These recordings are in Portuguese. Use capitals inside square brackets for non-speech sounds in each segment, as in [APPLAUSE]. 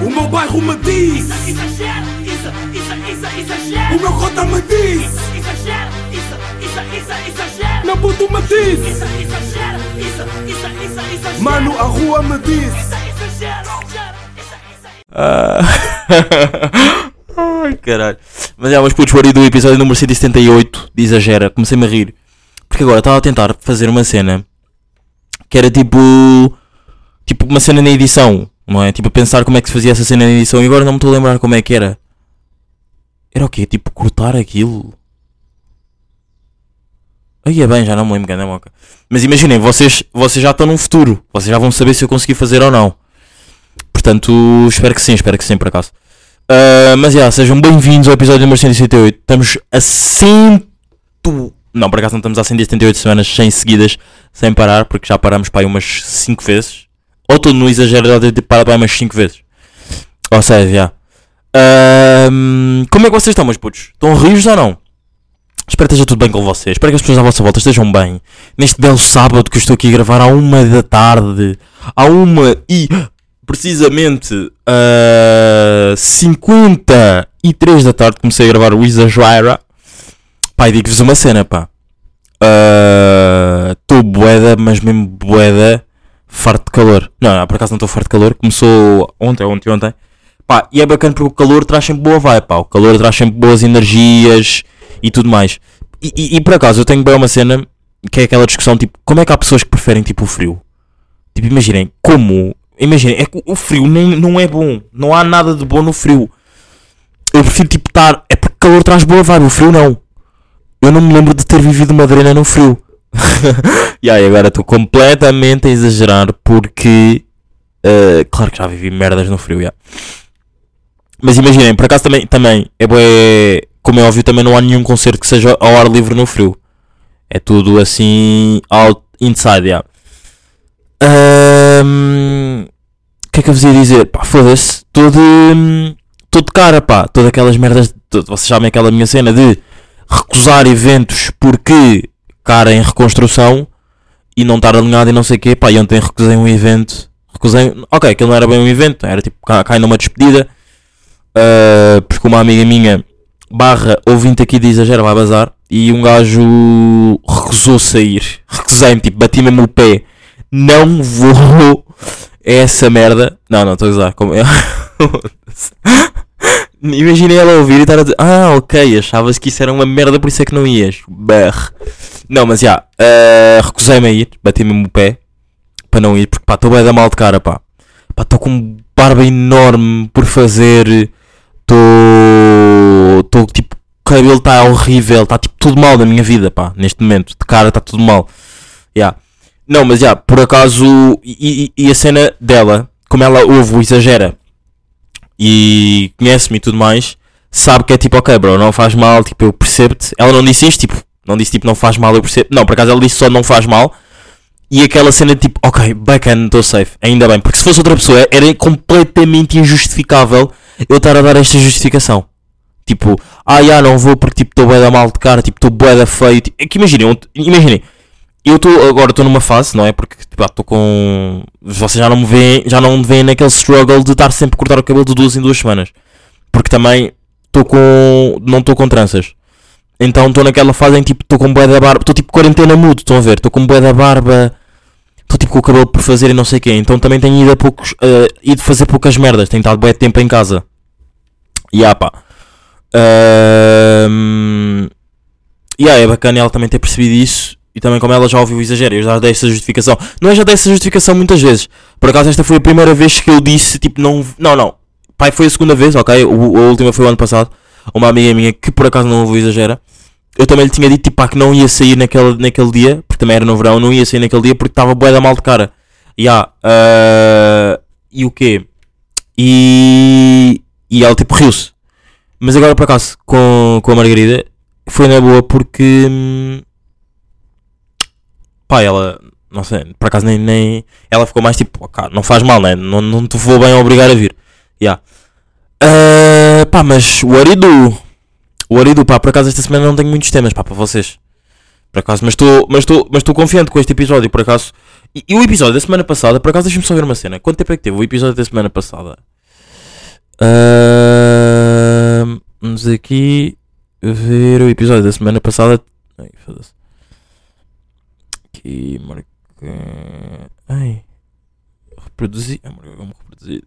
O meu bairro me diz Isso, exagero, isso, isso, isso, exagero. O meu cota me diz Isso, exagero, isso, isso, exagero. Meu puto me diz Isso, exagero, isso, isso, exagero. Mano, a rua me diz Isso, exagero, exagero, isso, isso, Ah. [LAUGHS] Ai, caralho. Mas é, mas putos, o do episódio número 178 de Exagera. Comecei-me a rir. Porque agora estava a tentar fazer uma cena que era tipo. Tipo uma cena na edição, não é? Tipo a pensar como é que se fazia essa cena na edição e agora não me estou a lembrar como é que era. Era o quê? Tipo cortar aquilo? Aí é bem, já não me lembro, grande moca. Mas imaginem, vocês, vocês já estão num futuro. Vocês já vão saber se eu consegui fazer ou não. Portanto, espero que sim, espero que sim, por acaso. Ah, mas já, sejam bem-vindos ao episódio número 178. Estamos a 100. Não, por acaso não estamos a 178 semanas sem seguidas, sem parar, porque já paramos para aí umas 5 vezes. Ou estou no exagero de ter parado para aí umas 5 vezes. Ou seja, já. Ahm, como é que vocês estão, meus putos? Estão rios ou não? Espero que esteja tudo bem com vocês. Espero que as pessoas à vossa volta estejam bem. Neste belo sábado que eu estou aqui a gravar à uma da tarde. À uma e precisamente a 53 da tarde comecei a gravar o Exagera. E digo-vos uma cena, pá. Estou boeda, mas mesmo boeda, farto de calor. Não, não, por acaso não estou farto de calor. Começou ontem, ontem, ontem. Pá, e é bacana porque o calor traz sempre boa vibe, pá. O calor traz sempre boas energias e tudo mais. E, e- e por acaso eu tenho bem uma cena que é aquela discussão, tipo, como é que há pessoas que preferem, tipo, o frio? Tipo, imaginem, como? Imaginem, é que o frio nem, não é bom. Não há nada de bom no frio. Eu prefiro, tipo, estar... É porque o calor traz boa vibe, o frio não. Eu não me lembro de ter vivido uma drena no frio. [LAUGHS] e aí, agora estou completamente a exagerar porque... eh, claro que já vivi merdas no frio, já. Mas imaginem, por acaso também, também é bué, como é óbvio, também não há nenhum concerto que seja ao ar livre no frio. É tudo assim, out, inside, yeah. O que é que eu vos ia dizer? Pá, foda-se, tô de, tô cara, pá, todas aquelas merdas, to- vocês sabem aquela minha cena de recusar eventos porque cara em reconstrução e não estar alinhado e não sei o quê, pá, e ontem recusei um evento, recusei, ok, aquilo não era bem um evento, era tipo, cá numa despedida, Uh, porque uma amiga minha barra ouvinte aqui de exagero vai bazar e um gajo recusou sair. Recusei-me, tipo, bati mesmo o pé. Não vou a essa merda. Não, não, estou a usar. Como... [LAUGHS] Imaginei ela ouvir e estar a dizer: Ah, ok, achavas que isso era uma merda, por isso é que não ias. Berre. Não, mas já, uh, recusei-me a ir, bati mesmo o pé para não ir, porque pá, estou bem da mal de cara, pá. Pá, estou com barba enorme por fazer. Estou. Estou tipo. O cabelo está horrível. Está tipo tudo mal na minha vida, pá. Neste momento. De cara está tudo mal. Yeah. Não, mas já, por acaso. E, e- e a cena dela, como ela ouve exagera e conhece-me e tudo mais, sabe que é tipo, ok, bro, não faz mal. Tipo, eu percebo-te. Ela não disse isto, tipo. Não disse tipo, não faz mal, eu percebo. Não, por acaso ela disse só não faz mal. E aquela cena de tipo, ok, bacana, estou safe, ainda bem. Porque se fosse outra pessoa, era completamente injustificável eu estar a dar esta justificação. Tipo, ah, já não vou porque tipo estou bué da mal de cara, tipo estou bué da feio. Tipo, é que imaginem, imaginem, eu estou agora estou numa fase, não é? Porque tipo, estou com. Vocês já não me veem, já não me veem naquele struggle de estar sempre a cortar o cabelo de duas em duas semanas. Porque também estou com. não estou com tranças. Então estou naquela fase em tipo, estou com bué da barba, estou tipo quarentena mudo, estão a ver? Estou com bué da barba, estou tipo com o cabelo por fazer e não sei o quê. Então também tenho ido a poucos, eh, ido fazer poucas merdas, tenho estado bué de tempo em casa. E ah pá. Ahm, E ah, é bacana ela também ter percebido isso. E também como ela já ouviu o exagero, eu já dei essa justificação. Não é já dei essa justificação muitas vezes. Por acaso esta foi a primeira vez que eu disse, tipo, não. Não, não. Pai, foi a segunda vez, ok? O, a última foi o ano passado. Uma amiga minha que por acaso não ouviu o exagera. Eu também lhe tinha dito, tipo, pá, que não ia sair naquele, naquele dia. Porque também era no verão, não ia sair naquele dia porque estava bué da mal de cara. E ah, ah, E o quê? E. E ela tipo riu-se. Mas agora por acaso com, com a Margarida foi na boa porque hum, pá, ela não sei, por acaso nem, nem ela ficou mais tipo, "Ok, não faz mal, né? não, não te vou bem obrigar a vir. Yeah. Ah, pá, mas o Aridu, o Aridu, pá, por acaso esta semana não tenho muitos temas pá, para vocês. Por acaso, mas estou mas mas confiante com este episódio, por acaso. E, e o episódio da semana passada, por acaso deixa-me só ver uma cena. Quanto tempo é que teve o episódio da semana passada? Ahm, vamos aqui ver o episódio da semana passada. Ai, foda-se. Aqui, marca. Ai. Reproduzir. Ah, reproduzir.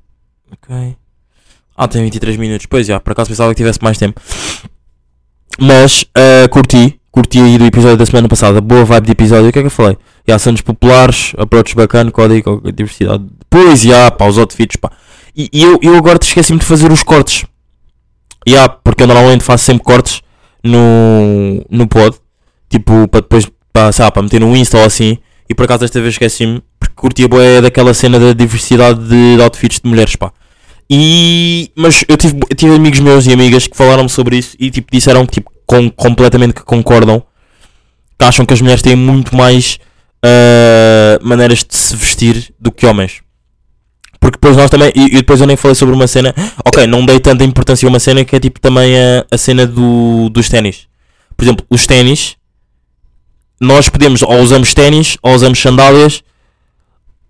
Ok. Ah, tem 23 minutos. Pois já, por acaso pensava que tivesse mais tempo. Mas, ah, curti. Curti aí do episódio da semana passada. Boa vibe de episódio. O que é que eu falei? Já, Santos populares, approach bacana, código, diversidade. Pois, já, pá, os outfits, pá. E, e eu, eu agora esqueci-me de fazer os cortes. Já, porque eu normalmente faço sempre cortes no, no pod. Tipo, para depois, pá, sei para meter no Insta ou assim. E por acaso desta vez esqueci-me, porque curtia boé daquela cena da diversidade de, de outfits de mulheres, pá. E, mas eu tive, eu tive amigos meus e amigas que falaram sobre isso e tipo, disseram que tipo, com, completamente que concordam, que acham que as mulheres têm muito mais ah, maneiras de se vestir do que homens. Porque depois nós também, e, e depois eu nem falei sobre uma cena, ok, não dei tanta importância a uma cena que é tipo também a, a cena do, dos ténis. Por exemplo, os ténis, nós podemos, ou usamos ténis, ou usamos sandálias,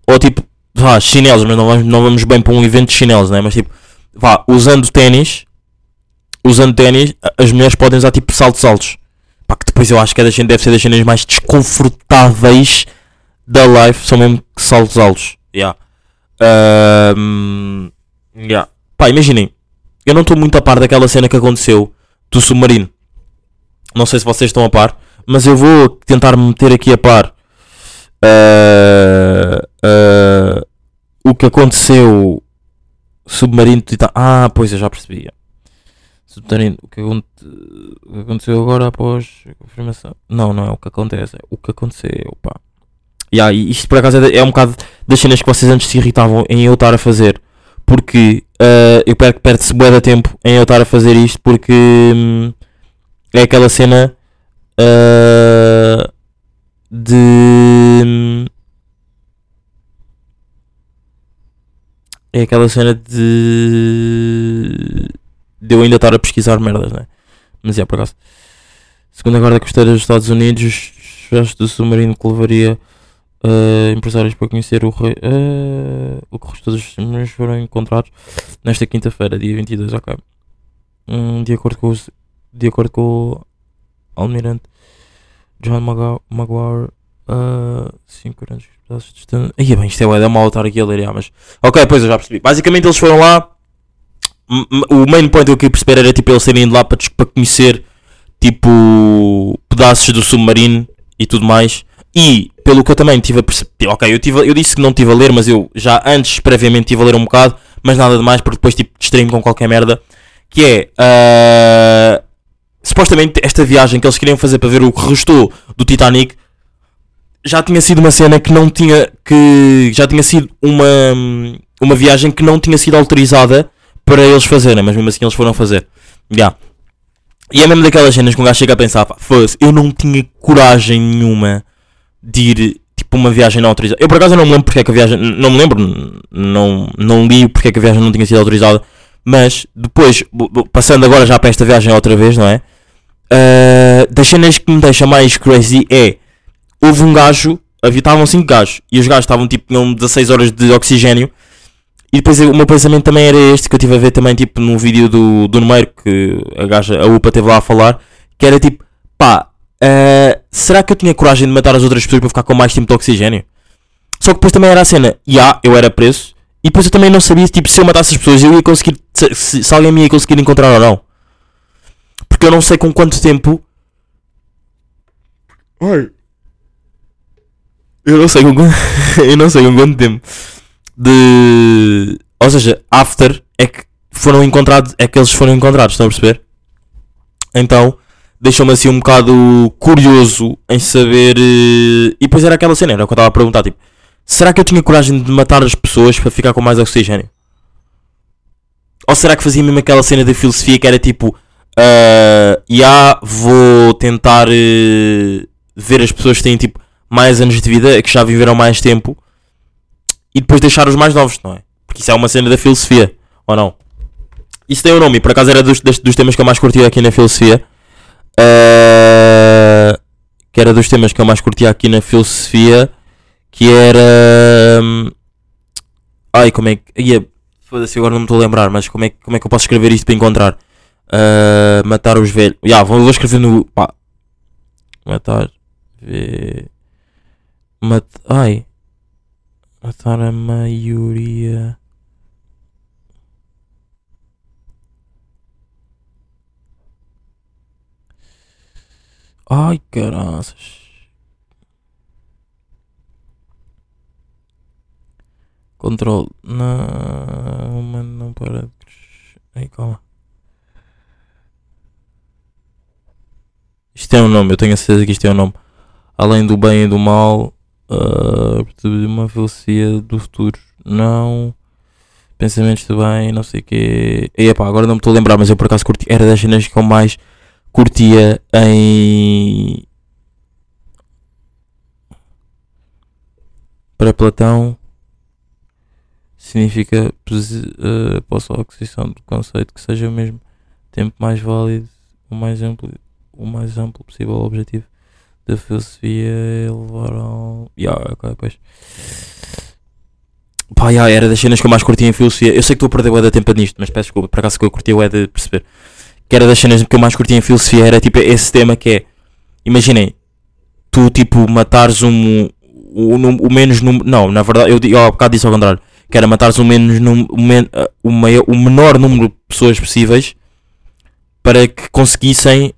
ou tipo, vá, chinelos, mas não vamos, não vamos bem para um evento de chinelos, né? Mas tipo, vá, usando ténis, usando ténis, a- as mulheres podem usar tipo saltos altos. Pá, que depois eu acho que é das, cen- deve ser das cenas mais desconfortáveis da life, são mesmo saltos altos. Yeah. Ahm, yeah. Pá, imaginem, eu não estou muito a par daquela cena que aconteceu do submarino. Não sei se vocês estão a par, mas eu vou tentar me meter aqui a par. Ah, ah, o que aconteceu submarino Ah, pois eu já percebi. Submarino, o que, o que aconteceu agora após a confirmação? Não, não é o que acontece, é o que aconteceu, pá. Yeah, isto por acaso é, é um bocado das cenas que vocês antes se irritavam em eu estar a fazer. Porque ah, eu perco, perde-se de tempo em eu estar a fazer isto porque hum, é aquela cena ah, de hum, é aquela cena de de eu ainda estar a pesquisar merdas, né? Mas é por acaso. Segundo a Guarda Costeira dos Estados Unidos, gesto do submarino que levaria eh, empresários para conhecer o rei. eh, o que restou dos submarinos foram encontrados nesta quinta-feira, dia 22, ok. Hum, de acordo com os, de acordo com almirante John Maguire, uh, 5 grandes pedaços de distância. Aí bem, isto é da mal estar aqui a ler, mas. Ok, pois eu já percebi. Basicamente eles foram lá. O main point que eu queria perceber era tipo eles terem ido lá para, para conhecer tipo pedaços do submarino e tudo mais. E pelo que eu também tive a perceber, ok, eu, tive, eu disse que não estive a ler, mas eu já antes previamente estive a ler um bocado, mas nada de mais, porque depois tipo distraí-me com qualquer merda. Que é ah, supostamente esta viagem que eles queriam fazer para ver o que restou do Titanic já tinha sido uma cena que não tinha que já tinha sido uma uma viagem que não tinha sido autorizada para eles fazerem, mas mesmo assim eles foram fazer. Já. E é mesmo daquelas cenas que um gajo chega a pensar, foda-se, eu não tinha coragem nenhuma de ir tipo uma viagem não autorizada. Eu por acaso não me lembro porque é que a viagem, não me lembro, não, não li porque é que a viagem não tinha sido autorizada, mas depois, passando agora já para esta viagem outra vez, não é? Ah, das cenas que me deixa mais crazy é houve um gajo, havia estavam 5 gajos e os gajos estavam tipo tinham 16 horas de oxigênio e depois o meu pensamento também era este que eu estive a ver também tipo num vídeo do, do Numeiro que a gaja, a UPA teve lá a falar que era tipo, pá, ah, será que eu tinha coragem de matar as outras pessoas para ficar com mais tempo de oxigênio? Só que depois também era a cena, já, eu era preso e depois eu também não sabia tipo, se eu matasse as pessoas eu ia conseguir, se, se- se alguém me ia conseguir encontrar ou não. Porque eu não sei com quanto tempo Eu não sei com quanto, [LAUGHS] eu não sei com quanto tempo de, ou seja, after é que foram encontrados, é que eles foram encontrados, estão a perceber? Então, deixou-me assim um bocado curioso em saber, eh, e depois era aquela cena, era o que eu estava a perguntar, tipo, será que eu tinha coragem de matar as pessoas para ficar com mais oxigênio? Ou será que fazia mesmo aquela cena da filosofia que era tipo, ah, já vou tentar eh, ver as pessoas que têm tipo mais anos de vida, que já viveram mais tempo, e depois deixar os mais novos, não é? Porque isso é uma cena da filosofia, ou não? Isso tem um nome, e por acaso era dos, dos, temas que eu mais curtia aqui na filosofia. Ah, que era dos temas que eu mais curtia aqui na filosofia, que era. hum, Ai, como é que. Ia, Foda-se, agora não me estou a lembrar, mas como é, como é que eu posso escrever isto para encontrar? Ah, matar os velhos. Já, vou, vou escrever no. Pá. Matar. Ve... Mat... Ai. Matar a maioria. Ai, caraças. Control. Não, mano, não para de crescer. Calma. Tem um nome, eu tenho a certeza que isto tem um nome. Além do bem e do mal, ah, uma filosofia do futuro. Não. Pensamentos do bem, não sei o quê. E epá, agora não me estou a lembrar, mas eu por acaso curti. Era das cenas que eu mais curtia em. Para Platão significa posso a aquisição do conceito que seja ao mesmo tempo mais válido, o mais amplo, o mais amplo possível o objetivo da filosofia é levar ao. Yeah, ok, pois. Pá, yeah, era das cenas que eu mais curtia em filosofia. Eu sei que estou a perder o da tempo nisto, mas peço desculpa, por acaso que eu curti o de perceber. Que era das cenas que eu mais curtia em filosofia, era tipo esse tema que é. Imaginem, tu tipo matares um. O, num- o menos número. Não, na verdade, eu, há bocado disse ao contrário. Que era matares o menos num- o menor número de pessoas possíveis para que conseguissem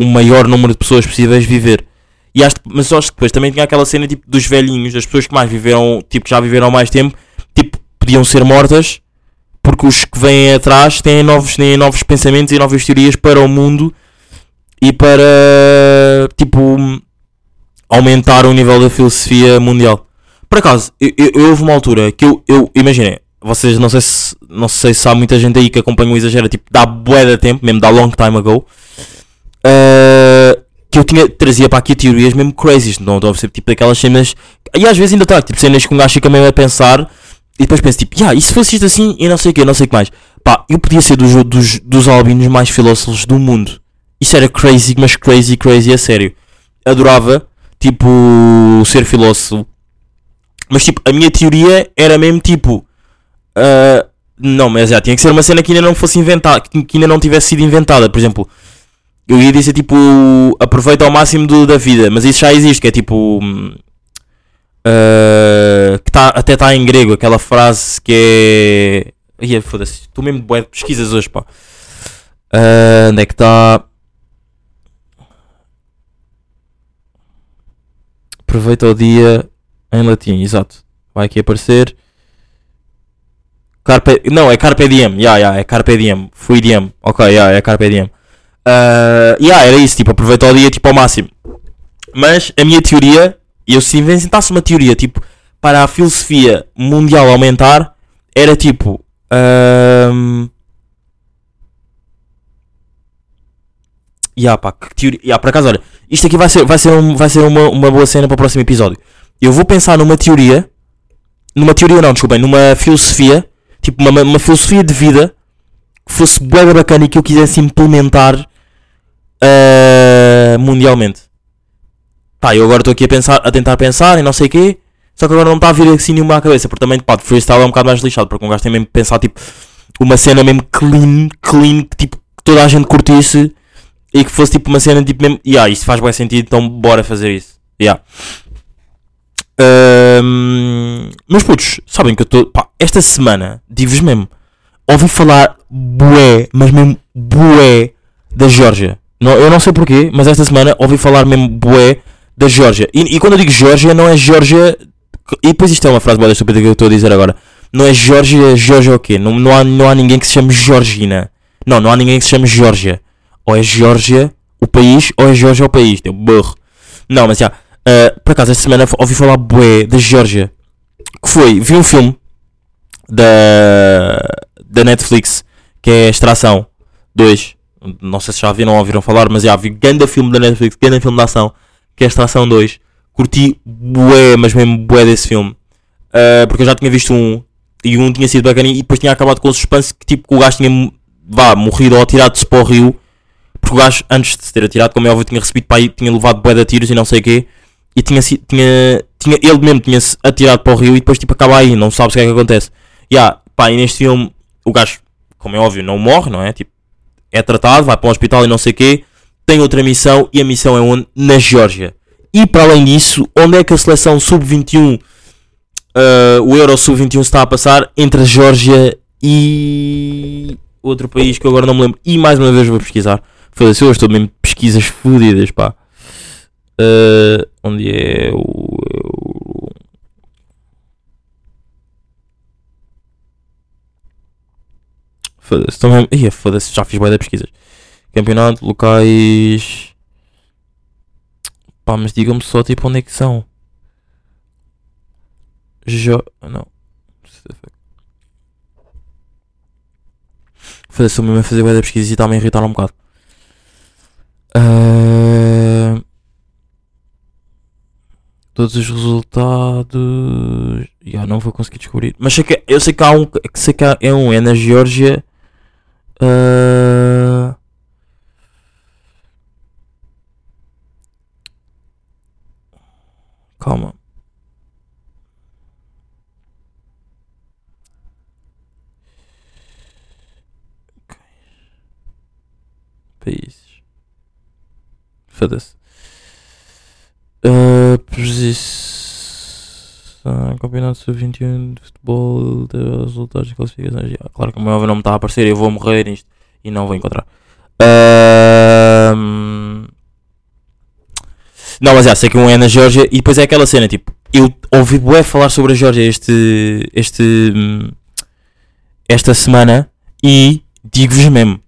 o maior número de pessoas possíveis viver. E acho, mas acho que depois também tinha aquela cena tipo dos velhinhos, das pessoas que mais viveram, tipo já viveram mais tempo, tipo, podiam ser mortas porque os que vêm atrás têm novos, têm novos pensamentos e novas teorias para o mundo e para tipo aumentar o nível da filosofia mundial. Por acaso, eu, eu, houve uma altura que eu, eu imaginei, vocês não sei se não sei se há muita gente aí que acompanha o exagero, tipo, dá bué de tempo, mesmo dá long time ago. Uh, que eu tinha, trazia para aqui teorias mesmo crazy, não estou a ser tipo daquelas cenas. E às vezes ainda está, tipo cenas que um gajo fica mesmo a pensar e depois penso tipo, yeah, e se fosse isto assim e não sei o que, não sei o que mais. Pá, eu podia ser dos, dos, dos albinos mais filósofos do mundo. Isso era crazy, mas crazy, crazy a sério. Adorava, tipo, ser filósofo. Mas tipo, a minha teoria era mesmo tipo. ah, não, mas já tinha que ser uma cena que ainda não fosse inventada, que ainda não tivesse sido inventada. Por exemplo, eu ia dizer tipo aproveita ao máximo do- da vida, mas isso já existe, que é tipo ah, que tá, até está em grego, aquela frase que é. Ia, foda-se, estou mesmo de pesquisas hoje, pá. Ah, onde é que está? Aproveita o dia em latim, exato. Vai aqui aparecer. Carpe, não, é Carpe Diem, yeah, yeah, é Carpe Diem, fui Diem, ok, yeah, é Carpe Diem. Uh, yeah, era isso, tipo, aproveita o dia tipo ao máximo. Mas a minha teoria, eu se inventasse uma teoria tipo para a filosofia mundial aumentar, era tipo. Um... Yeah, pá, que teoria. Yeah, por acaso, olha, isto aqui vai ser, vai ser, um- vai ser uma, uma boa cena para o próximo episódio. Eu vou pensar numa teoria, numa teoria não, desculpem, numa filosofia, tipo uma, uma filosofia de vida fosse bué bacana e que eu quisesse implementar ah, mundialmente. Pá, eu agora estou aqui a, pensar, a tentar pensar e não sei o quê, só que agora não está a vir assim nenhuma à cabeça, porque também, pá, de freestyle é um bocado mais lixado, porque um gajo tem mesmo que pensar, tipo, uma cena mesmo clean, clean, que, tipo, que toda a gente curtisse e que fosse, tipo, uma cena, tipo, mesmo, yeah, isto faz bem sentido, então bora fazer isso, yeah. Ahm, mas putos, sabem que eu estou. Esta semana, digo-vos mesmo, ouvi falar bué, mas mesmo bué da Geórgia. Não, eu não sei porquê, mas esta semana ouvi falar mesmo bué da Geórgia. E, e quando eu digo Geórgia, não é Geórgia. E depois isto é uma frase boa estúpida que eu estou a dizer agora. Não é Geórgia, é Geórgia o quê? Não, não, há, não há ninguém que se chame Georgina. Não, não há ninguém que se chame Geórgia. Ou é Geórgia o país, ou é Geórgia o país. Deu burro. Não, mas já. ah, por acaso, esta semana ouvi falar bué da Geórgia. Que foi, vi um filme da, da Netflix que é Extração 2. Não sei se já viram ou ouviram falar, mas já vi grande filme da Netflix, grande filme de ação, que é Extração 2. Curti bué, mas mesmo bué desse filme. Ah, porque eu já tinha visto um e um tinha sido bacana e depois tinha acabado com o suspense que tipo o gajo tinha vá, morrido ou atirado-se para o rio. Porque o gajo, antes de se ter atirado, como é óbvio, tinha recebido para aí, tinha levado bué de tiros e não sei o quê. E tinha, tinha, tinha, ele mesmo tinha-se atirado para o rio e depois tipo acaba aí, não sabes o que é que acontece. Yeah, pá, e neste filme o gajo, como é óbvio, não morre, não é? Tipo, é tratado, vai para um hospital e não sei o quê, tem outra missão e a missão é onde? Na Geórgia. E para além disso, onde é que a seleção sub-21, uh, o Euro sub-21 está a passar? Entre a Geórgia e outro país que eu agora não me lembro. E mais uma vez vou pesquisar. Foda-se, eu estou mesmo pesquisas fodidas, pá. Uh, onde é o. o- Foda-se, estou mesmo. Ih, foda-se, já fiz boia de pesquisas. Campeonato, locais. Pá, mas digam-me só tipo onde é que são. Jo... Não. Foda-se, estou mesmo a fazer boia de pesquisas e está-me a irritar um bocado. Ah, Todos os resultados. Já não vou conseguir descobrir. Mas sei que, eu sei que há um. Sei que há, é um. É na Geórgia. Ah, Calma. Ok. Países. Foda-se. Uh, posição. Campeonato Sub-21 de futebol. de Resultados de classificações. Ah, claro que o meu óbvio não me está a aparecer. Eu vou morrer nisto e não vou encontrar. Ahm, Não, mas já sei que um é na Geórgia e depois é aquela cena tipo. Eu ouvi bué falar sobre a Geórgia este. este hum, esta semana e digo-vos mesmo.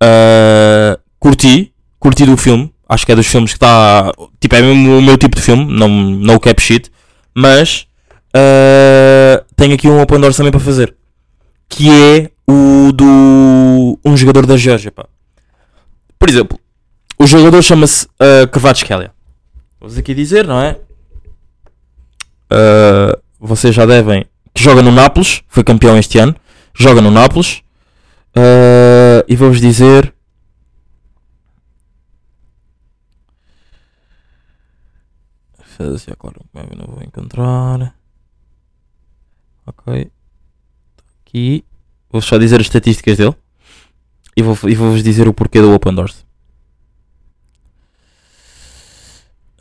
ah, curti, curti do filme. Acho que é dos filmes que está. Tipo, é mesmo o meu tipo de filme, não, não cap shit. Mas ah, tenho aqui um open doors também para fazer. Que é o do. um jogador da Geórgia, pá. Por exemplo, o jogador chama-se uh, Kvaratskhelia. Vamos aqui dizer, não é? Uh, vocês já devem. Que joga no Nápoles, foi campeão este ano. Joga no Nápoles. Uh, e vou-vos dizer. Foda-se, é claro, eu não vou encontrar. Ok. Aqui. Vou só dizer as estatísticas dele. E vou- vou-vos dizer o porquê do Open Doors.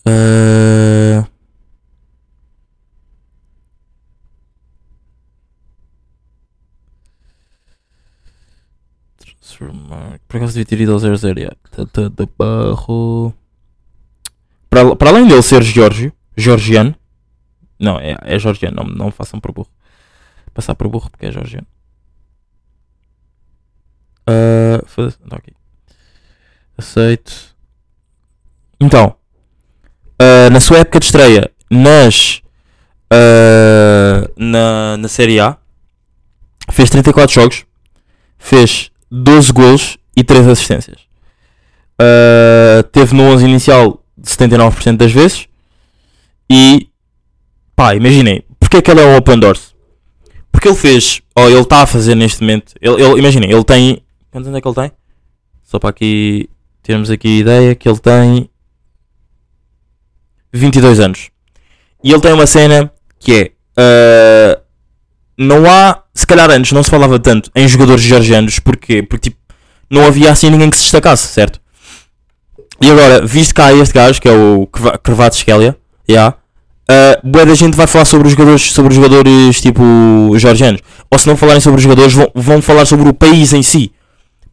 Uh... Por acaso devia ter ido ao 00. Yeah. De Barro. Para, para além dele ser Geórgio, georgiano. Não, é, é georgiano. Não, não façam por burro. Passar por burro porque é georgiano. Uh, aqui. Aceito. Então, uh, na sua época de estreia nas uh, na, na Série A, fez 34 jogos, fez 12 golos e 3 assistências. Uh, teve no 11 inicial de 79% das vezes. E pá, imaginem, porque é que ele é o Open Doors? Porque ele fez, ou ele está a fazer neste momento, ele, ele, imaginem, ele tem. Quantos anos é que ele tem? Só para aqui termos aqui ideia que ele tem 22 anos. E ele tem uma cena que é. ah, não há. Se calhar antes não se falava tanto em jogadores georgianos. Porquê? Porque tipo, não havia assim ninguém que se destacasse, certo? E agora, visto há este gajo, que é o Krvatskelia, yeah, uh, boa da gente vai falar sobre os jogadores, sobre os jogadores tipo georgianos. Ou se não falarem sobre os jogadores, vão, vão falar sobre o país em si.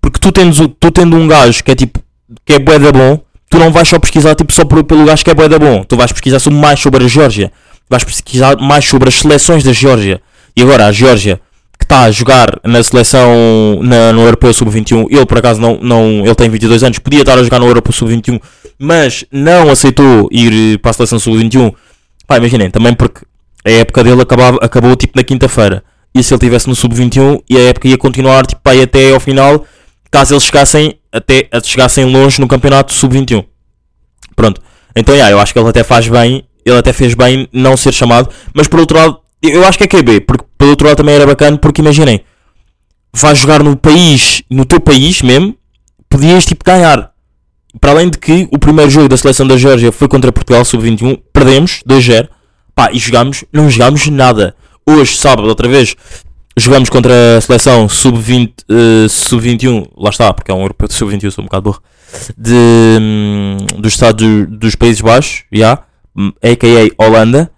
Porque tu tendo, tu tendo um gajo que é tipo, que é bué da bom, tu não vais só pesquisar tipo, só por- pelo gajo que é bué da bom. Tu vais pesquisar sobre, mais sobre a Geórgia. Vais pesquisar mais sobre as seleções da Geórgia. E agora a Geórgia, que está a jogar na seleção na, no Europeu Sub-21, ele por acaso não, não. Ele tem 22 anos, podia estar a jogar no Europeu Sub-21, mas não aceitou ir para a seleção Sub-21. Pá, imaginem, também porque a época dele acabava, acabou tipo na quinta-feira. E se ele estivesse no Sub-21 e a época ia continuar tipo, pá, até ao final, caso eles chegassem, até, chegassem longe no campeonato Sub-21. Pronto. Então, yeah, eu acho que ele até faz bem, ele até fez bem não ser chamado, mas por outro lado, eu acho que é QB, porque pelo outro lado também era bacana, porque imaginem, vais jogar no país, no teu país mesmo, podias tipo ganhar. Para além de que o primeiro jogo da seleção da Geórgia foi contra Portugal sub-21, perdemos 2-0, pá, e jogámos, não jogámos nada. Hoje, sábado, outra vez, jogamos contra a seleção sub-20, eh, sub-21, lá está, porque é um europeu de sub-21, sou um bocado burro, de, hum, dos Estados dos Países Baixos, já, hum, a.k.a. Holanda,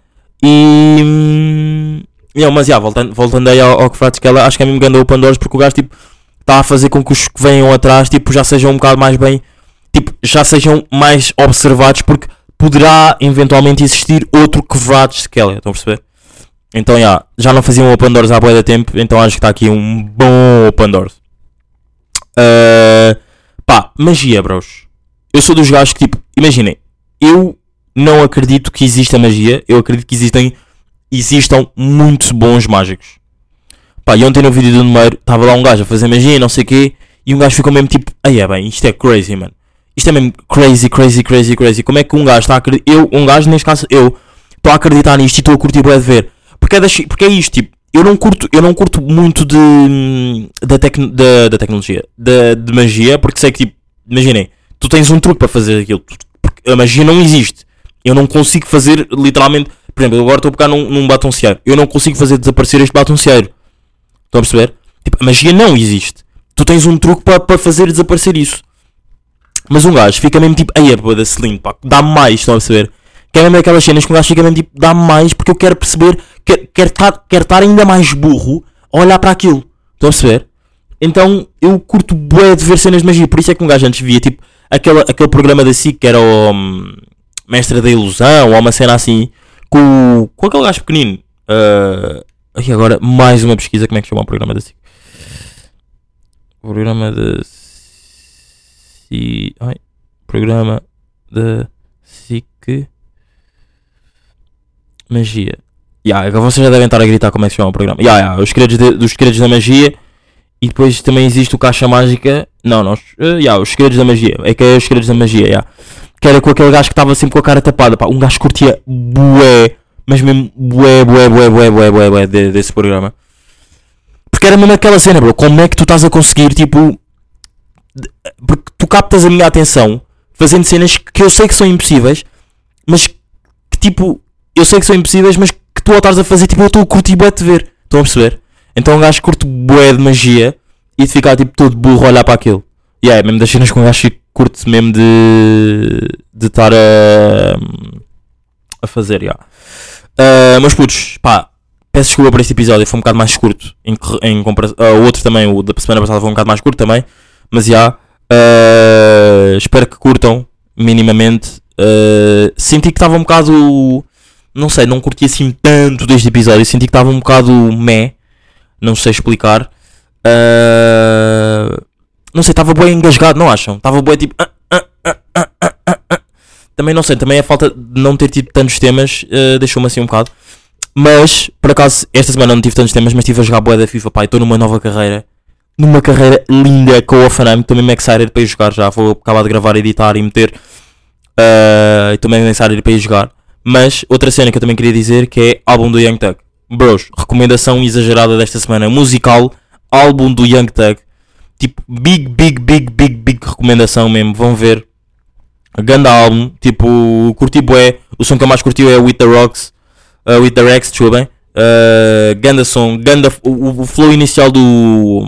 e... hum, yeah, mas já, voltando, voltando aí ao, ao que falas, que ela acho que é mesmo grande open doors, porque o gajo, tipo, está a fazer com que os que venham atrás, tipo, já sejam um bocado mais bem, tipo, já sejam mais observados, porque poderá eventualmente existir outro quebrados que ela, estão a perceber? Então, já, já não faziam open doors há boa de tempo, então acho que está aqui um bom open doors. Uh, pá, magia, bros. Eu sou dos gajos que, tipo, imaginem, eu não acredito que exista magia, eu acredito que existem, existam muitos bons mágicos. Pá, e ontem no vídeo do número estava lá um gajo a fazer magia e não sei o quê, e um gajo ficou mesmo tipo, aí é bem, isto é crazy, mano. Isto é mesmo crazy, crazy, crazy, crazy. Como é que um gajo está a acreditar, eu, um gajo neste caso, eu, estou a acreditar nisto e estou a curtir bué de ver. Porque é, das, porque é isto, tipo, eu não curto, eu não curto muito de, da, tecno, da, da tecnologia, da, de magia, porque sei que, tipo, imaginem, tu tens um truque para fazer aquilo, porque a magia não existe. Eu não consigo fazer, literalmente, por exemplo, agora estou a pegar num, num batonceiro, eu não consigo fazer desaparecer este batonceiro. Estão a perceber? Tipo, a magia não existe. Tu tens um truque para para fazer desaparecer isso. Mas um gajo fica mesmo tipo, aí é boa da Slim, pá, dá mais, estão a perceber? Que é mesmo aquelas cenas que um gajo fica mesmo tipo, dá mais porque eu quero perceber, quero quero estar estar ainda mais burro a olhar para aquilo. Estão a perceber? Então eu curto bué de ver cenas de magia, por isso é que um gajo antes via tipo aquele, aquele programa da SIC que era o hum, Mestre da Ilusão ou uma cena assim com, com aquele gajo pequenino. Uh, e agora mais uma pesquisa, como é que chama o programa da SIC? Programa da SIC. Ai, programa da SIC. Magia. Yeah, agora vocês já devem estar a gritar como é que se chama o programa. Yeah, yeah, os segredos de- dos segredos da magia. E depois também existe o Caixa Mágica. Não, não. Uh, yeah, os segredos da magia. É que é os segredos da magia, yeah. Que era com aquele gajo que estava sempre com a cara tapada. Pá. Um gajo curtia bué. Mas mesmo bué, bué, bué, bué, bué, bué, bué de- desse programa. Porque era mesmo aquela cena, bro. Como é que tu estás a conseguir, tipo. Porque tu captas a minha atenção fazendo cenas que eu sei que são impossíveis, mas que tipo. Eu sei que são impossíveis, mas que tu ao estás a fazer, tipo, eu estou a curtir bué de ver. Estão a perceber? Então um gajo curte bué de magia e de ficar tipo todo burro a olhar para aquilo. E yeah, é mesmo das cenas que um gajo curte mesmo de. estar a. a fazer, yeah. Ah, mas putos, pá, peço desculpa por este episódio, foi um bocado mais curto em, em comparação. ah, o outro também, o da semana passada, foi um bocado mais curto também. Mas já, ah, espero que curtam minimamente. Ah, senti que estava um bocado. Não sei, não curti assim tanto deste episódio. Senti que estava um bocado meh. Não sei explicar. Ah, não sei, estava bem engasgado, não acham? Estava bem tipo. ah, ah, ah. Também não sei, também a falta de não ter tido tantos temas ah, deixou-me assim um bocado. Mas, por acaso, esta semana não tive tantos temas, mas estive a jogar boa da FIFA, pá, estou numa nova carreira. Numa carreira linda com o Ofaname, estou mesmo excited para ir jogar já. Vou acabar de gravar, editar e meter. Ah, Estou mesmo excited para ir jogar. Mas, outra cena que eu também queria dizer que é álbum do Young Thug. Bros, recomendação exagerada desta semana. Musical, álbum do Young Thug. Tipo, big, big, big, big, big recomendação mesmo. Vão ver. Ganda álbum. Tipo, curti bué. O som que eu mais curti é With The Rocks. Uh, with the Rex, desculpem. Uh, ganda som, ganda, o- o flow inicial do,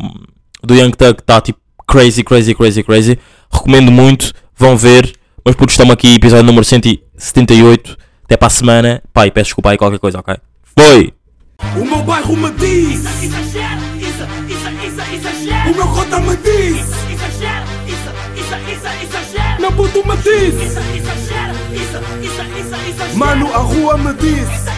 do Young Thug está tipo crazy, crazy, crazy, crazy. Recomendo muito, vão ver. Mas putos, estamos aqui, episódio número 178. Até para a semana. Pai, peço desculpa aí qualquer coisa, ok? Foi! O meu bairro me diz, Exagera, isso, isso, isso, exagera. o meu cota me diz, Exagera, isso, isso, isso, exagera. meu puto me diz, Isso, exagera, isso, isso, isso, exagera. mano, a rua me diz.